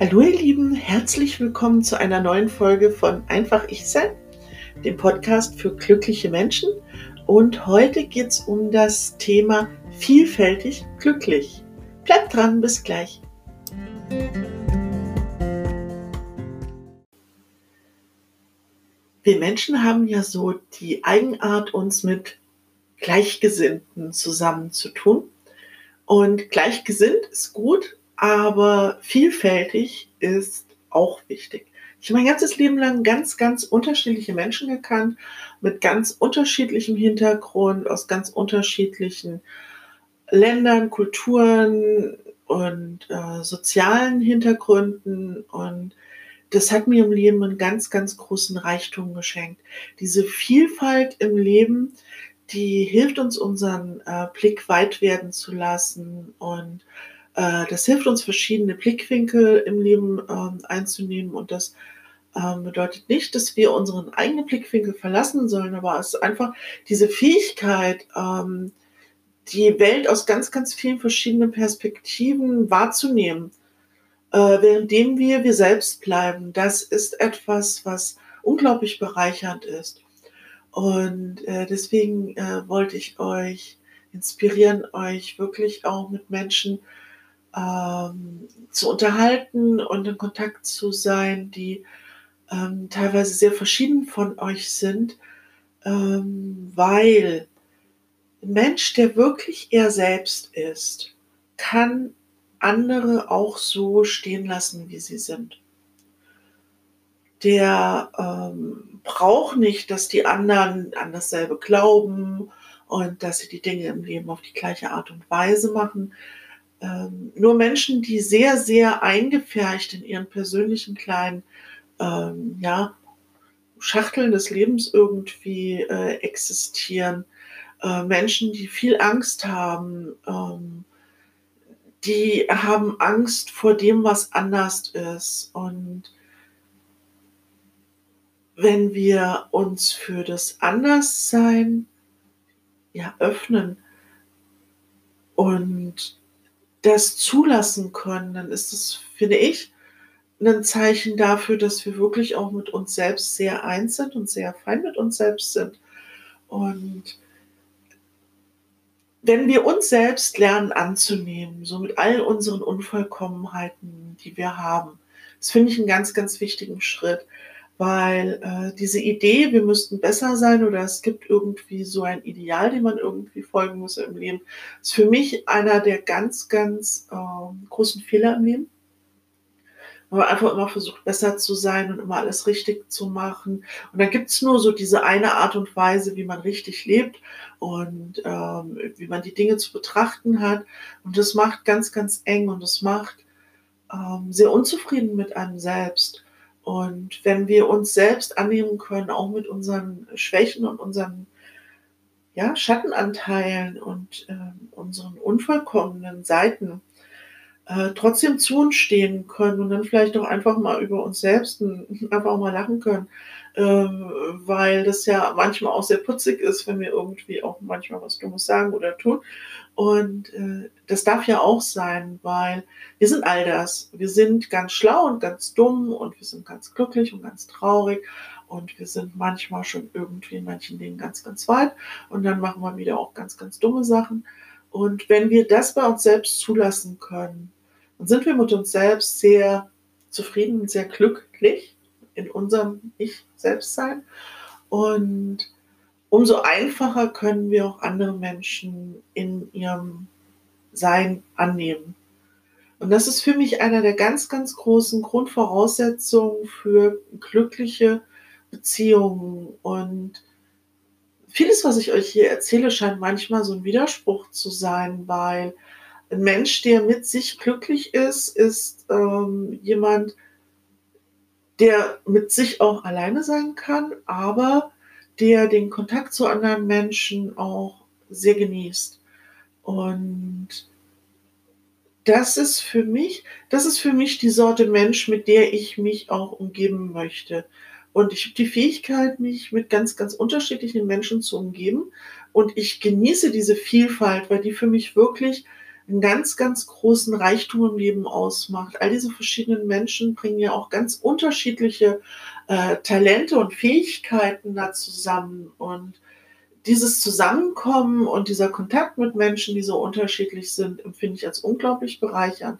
Hallo ihr Lieben, herzlich willkommen zu einer neuen Folge von Einfach Ich Sein, dem Podcast für glückliche Menschen. Und heute geht es um das Thema vielfältig glücklich. Bleibt dran, bis gleich. Wir Menschen haben ja so die Eigenart, uns mit Gleichgesinnten zusammenzutun. Und gleichgesinnt ist gut, aber vielfältig ist auch wichtig. Ich habe mein ganzes Leben lang ganz, ganz unterschiedliche Menschen gekannt, mit ganz unterschiedlichem Hintergrund, aus ganz unterschiedlichen Ländern, Kulturen und äh, sozialen Hintergründen. Und das hat mir im Leben einen ganz, ganz großen Reichtum geschenkt. Diese Vielfalt im Leben, die hilft uns, unseren äh, Blick weit werden zu lassen und das hilft uns, verschiedene Blickwinkel im Leben ähm, einzunehmen und das ähm, bedeutet nicht, dass wir unseren eigenen Blickwinkel verlassen sollen, aber es ist einfach diese Fähigkeit, ähm, die Welt aus ganz, ganz vielen verschiedenen Perspektiven wahrzunehmen, äh, währenddem wir wir selbst bleiben. Das ist etwas, was unglaublich bereichernd ist. Und äh, deswegen äh, wollte ich euch inspirieren, euch wirklich auch mit Menschen ähm, zu unterhalten und in Kontakt zu sein, die ähm, teilweise sehr verschieden von euch sind, ähm, weil ein Mensch, der wirklich er selbst ist, kann andere auch so stehen lassen, wie sie sind. Der ähm, braucht nicht, dass die anderen an dasselbe glauben und dass sie die Dinge im Leben auf die gleiche Art und Weise machen, ähm, nur Menschen, die sehr, sehr eingefärcht in ihren persönlichen kleinen ähm, ja, Schachteln des Lebens irgendwie äh, existieren, äh, Menschen, die viel Angst haben, ähm, die haben Angst vor dem, was anders ist. Und wenn wir uns für das Anderssein ja, öffnen und das zulassen können, dann ist es, finde ich, ein Zeichen dafür, dass wir wirklich auch mit uns selbst sehr eins sind und sehr fein mit uns selbst sind. Und wenn wir uns selbst lernen anzunehmen, so mit all unseren Unvollkommenheiten, die wir haben, das finde ich einen ganz, ganz wichtigen Schritt weil äh, diese Idee, wir müssten besser sein oder es gibt irgendwie so ein Ideal, dem man irgendwie folgen muss im Leben, ist für mich einer der ganz, ganz äh, großen Fehler im Leben. Weil man einfach immer versucht, besser zu sein und immer alles richtig zu machen. Und dann gibt's nur so diese eine Art und Weise, wie man richtig lebt und ähm, wie man die Dinge zu betrachten hat. Und das macht ganz, ganz eng und das macht ähm, sehr unzufrieden mit einem selbst. Und wenn wir uns selbst annehmen können, auch mit unseren Schwächen und unseren ja, Schattenanteilen und äh, unseren unvollkommenen Seiten, äh, trotzdem zu uns stehen können und dann vielleicht auch einfach mal über uns selbst einfach mal lachen können, äh, weil das ja manchmal auch sehr putzig ist, wenn wir irgendwie auch manchmal was Dummes sagen oder tun. Und äh, das darf ja auch sein, weil wir sind all das. Wir sind ganz schlau und ganz dumm und wir sind ganz glücklich und ganz traurig und wir sind manchmal schon irgendwie in manchen Dingen ganz, ganz weit und dann machen wir wieder auch ganz, ganz dumme Sachen. Und wenn wir das bei uns selbst zulassen können, dann sind wir mit uns selbst sehr zufrieden sehr glücklich in unserem Ich-Selbstsein. Und umso einfacher können wir auch andere Menschen in ihrem Sein annehmen. Und das ist für mich einer der ganz, ganz großen Grundvoraussetzungen für glückliche Beziehungen. Und vieles, was ich euch hier erzähle, scheint manchmal so ein Widerspruch zu sein, weil ein Mensch, der mit sich glücklich ist, ist ähm, jemand, der mit sich auch alleine sein kann, aber der den Kontakt zu anderen Menschen auch sehr genießt. Und das ist für mich, das ist für mich die Sorte Mensch, mit der ich mich auch umgeben möchte. Und ich habe die Fähigkeit, mich mit ganz, ganz unterschiedlichen Menschen zu umgeben. Und ich genieße diese Vielfalt, weil die für mich wirklich einen ganz, ganz großen Reichtum im Leben ausmacht. All diese verschiedenen Menschen bringen ja auch ganz unterschiedliche äh, Talente und Fähigkeiten da zusammen. Und dieses Zusammenkommen und dieser Kontakt mit Menschen, die so unterschiedlich sind, empfinde ich als unglaublich bereichernd.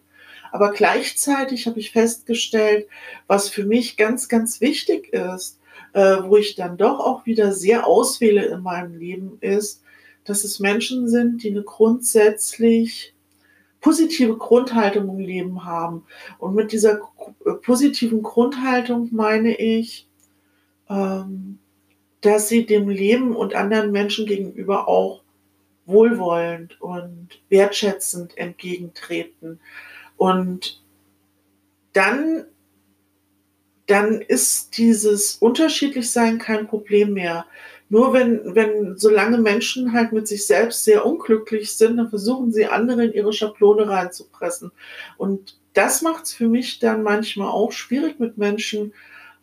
Aber gleichzeitig habe ich festgestellt, was für mich ganz, ganz wichtig ist, äh, wo ich dann doch auch wieder sehr auswähle in meinem Leben, ist, dass es Menschen sind, die eine grundsätzlich positive Grundhaltung im Leben haben. Und mit dieser äh, positiven Grundhaltung meine ich, ähm, dass sie dem Leben und anderen Menschen gegenüber auch wohlwollend und wertschätzend entgegentreten. Und dann, dann ist dieses Unterschiedlichsein kein Problem mehr. Nur wenn, wenn, solange Menschen halt mit sich selbst sehr unglücklich sind, dann versuchen sie andere in ihre Schablone reinzupressen. Und das macht es für mich dann manchmal auch schwierig mit Menschen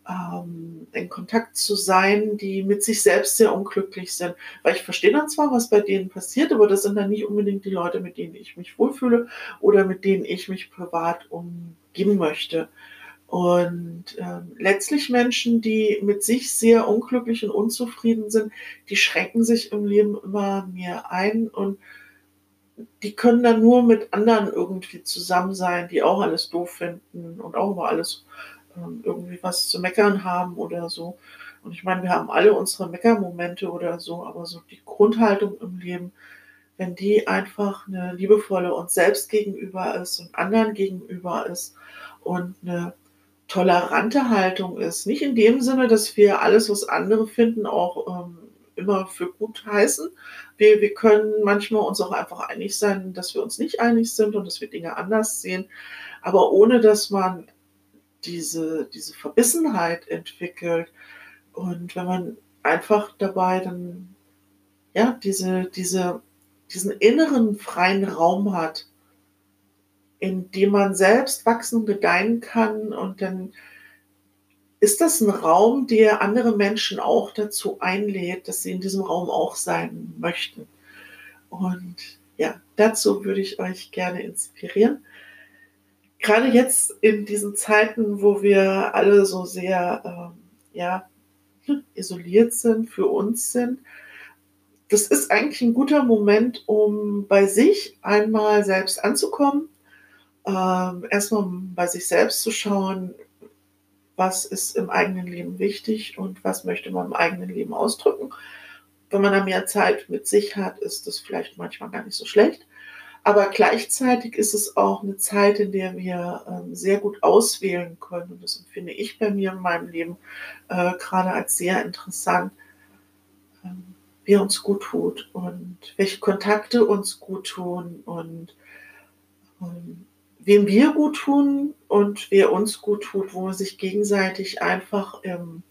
ähm, in Kontakt zu sein, die mit sich selbst sehr unglücklich sind. Weil ich verstehe dann zwar, was bei denen passiert, aber das sind dann nicht unbedingt die Leute, mit denen ich mich wohlfühle oder mit denen ich mich privat umgeben möchte. Und äh, letztlich Menschen, die mit sich sehr unglücklich und unzufrieden sind, die schränken sich im Leben immer mehr ein und die können dann nur mit anderen irgendwie zusammen sein, die auch alles doof finden und auch über alles äh, irgendwie was zu meckern haben oder so. Und ich meine, wir haben alle unsere Meckermomente oder so, aber so die Grundhaltung im Leben, wenn die einfach eine liebevolle uns selbst gegenüber ist und anderen gegenüber ist und eine tolerante Haltung ist. Nicht in dem Sinne, dass wir alles, was andere finden, auch ähm, immer für gut heißen. Wir, wir können manchmal uns auch einfach einig sein, dass wir uns nicht einig sind und dass wir Dinge anders sehen. Aber ohne dass man diese, diese Verbissenheit entwickelt und wenn man einfach dabei dann ja diese, diese, diesen inneren freien Raum hat, in dem man selbst wachsen und gedeihen kann. Und dann ist das ein Raum, der andere Menschen auch dazu einlädt, dass sie in diesem Raum auch sein möchten. Und ja, dazu würde ich euch gerne inspirieren. Gerade jetzt in diesen Zeiten, wo wir alle so sehr ähm, ja, isoliert sind, für uns sind, das ist eigentlich ein guter Moment, um bei sich einmal selbst anzukommen, ähm, erstmal bei sich selbst zu schauen, was ist im eigenen Leben wichtig und was möchte man im eigenen Leben ausdrücken. Wenn man da mehr Zeit mit sich hat, ist das vielleicht manchmal gar nicht so schlecht. Aber gleichzeitig ist es auch eine Zeit, in der wir ähm, sehr gut auswählen können. Und das empfinde ich bei mir in meinem Leben äh, gerade als sehr interessant, ähm, wie uns gut tut und welche Kontakte uns gut tun und ähm, wem wir gut tun und wer uns gut tut, wo man sich gegenseitig einfach im,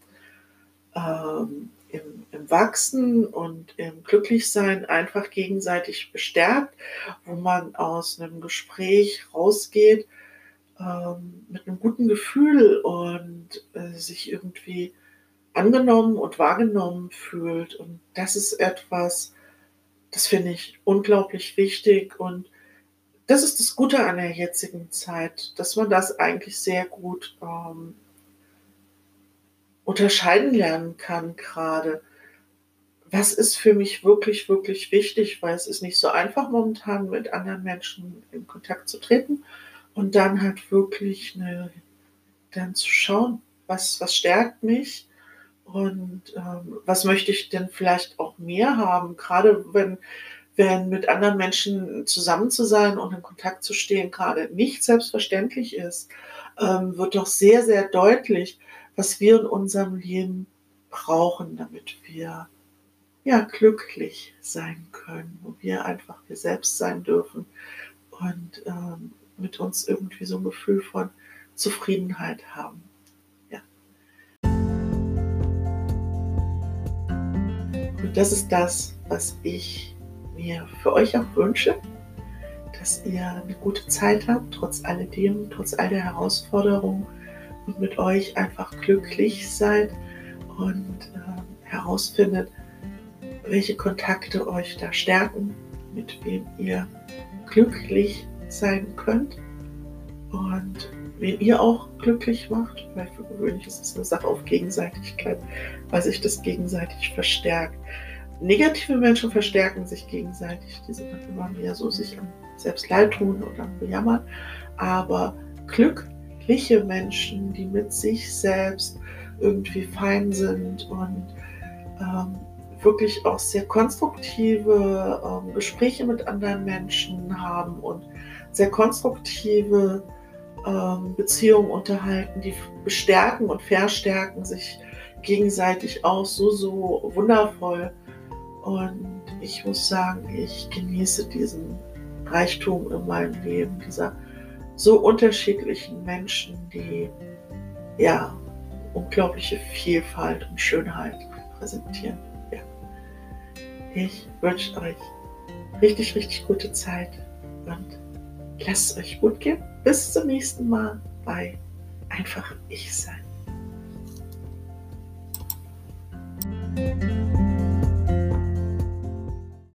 ähm, im, im Wachsen und im Glücklichsein einfach gegenseitig bestärkt, wo man aus einem Gespräch rausgeht ähm, mit einem guten Gefühl und äh, sich irgendwie angenommen und wahrgenommen fühlt. Und das ist etwas, das finde ich unglaublich wichtig und das ist das Gute an der jetzigen Zeit, dass man das eigentlich sehr gut ähm, unterscheiden lernen kann gerade. Was ist für mich wirklich, wirklich wichtig, weil es ist nicht so einfach momentan mit anderen Menschen in Kontakt zu treten und dann halt wirklich eine, dann zu schauen, was, was stärkt mich und ähm, was möchte ich denn vielleicht auch mehr haben, gerade wenn wenn mit anderen Menschen zusammen zu sein und in Kontakt zu stehen gerade nicht selbstverständlich ist, ähm, wird doch sehr, sehr deutlich, was wir in unserem Leben brauchen, damit wir ja glücklich sein können, wo wir einfach wir selbst sein dürfen und ähm, mit uns irgendwie so ein Gefühl von Zufriedenheit haben. Ja. Und das ist das, was ich mir für euch auch wünsche, dass ihr eine gute Zeit habt, trotz alledem, trotz all der Herausforderungen und mit euch einfach glücklich seid und äh, herausfindet, welche Kontakte euch da stärken, mit wem ihr glücklich sein könnt und wen ihr auch glücklich macht, weil für gewöhnlich ist es eine Sache auf Gegenseitigkeit, weil sich das gegenseitig verstärkt. Negative Menschen verstärken sich gegenseitig, die sind dann immer mehr so sich selbst leid tun oder bejammern, aber glückliche Menschen, die mit sich selbst irgendwie fein sind und ähm, wirklich auch sehr konstruktive ähm, Gespräche mit anderen Menschen haben und sehr konstruktive ähm, Beziehungen unterhalten, die bestärken und verstärken sich gegenseitig auch so, so wundervoll. Und ich muss sagen, ich genieße diesen Reichtum in meinem Leben, dieser so unterschiedlichen Menschen, die ja unglaubliche Vielfalt und Schönheit präsentieren. Ja. Ich wünsche euch richtig, richtig gute Zeit und lasst es euch gut gehen. Bis zum nächsten Mal bei Einfach Ich Sein.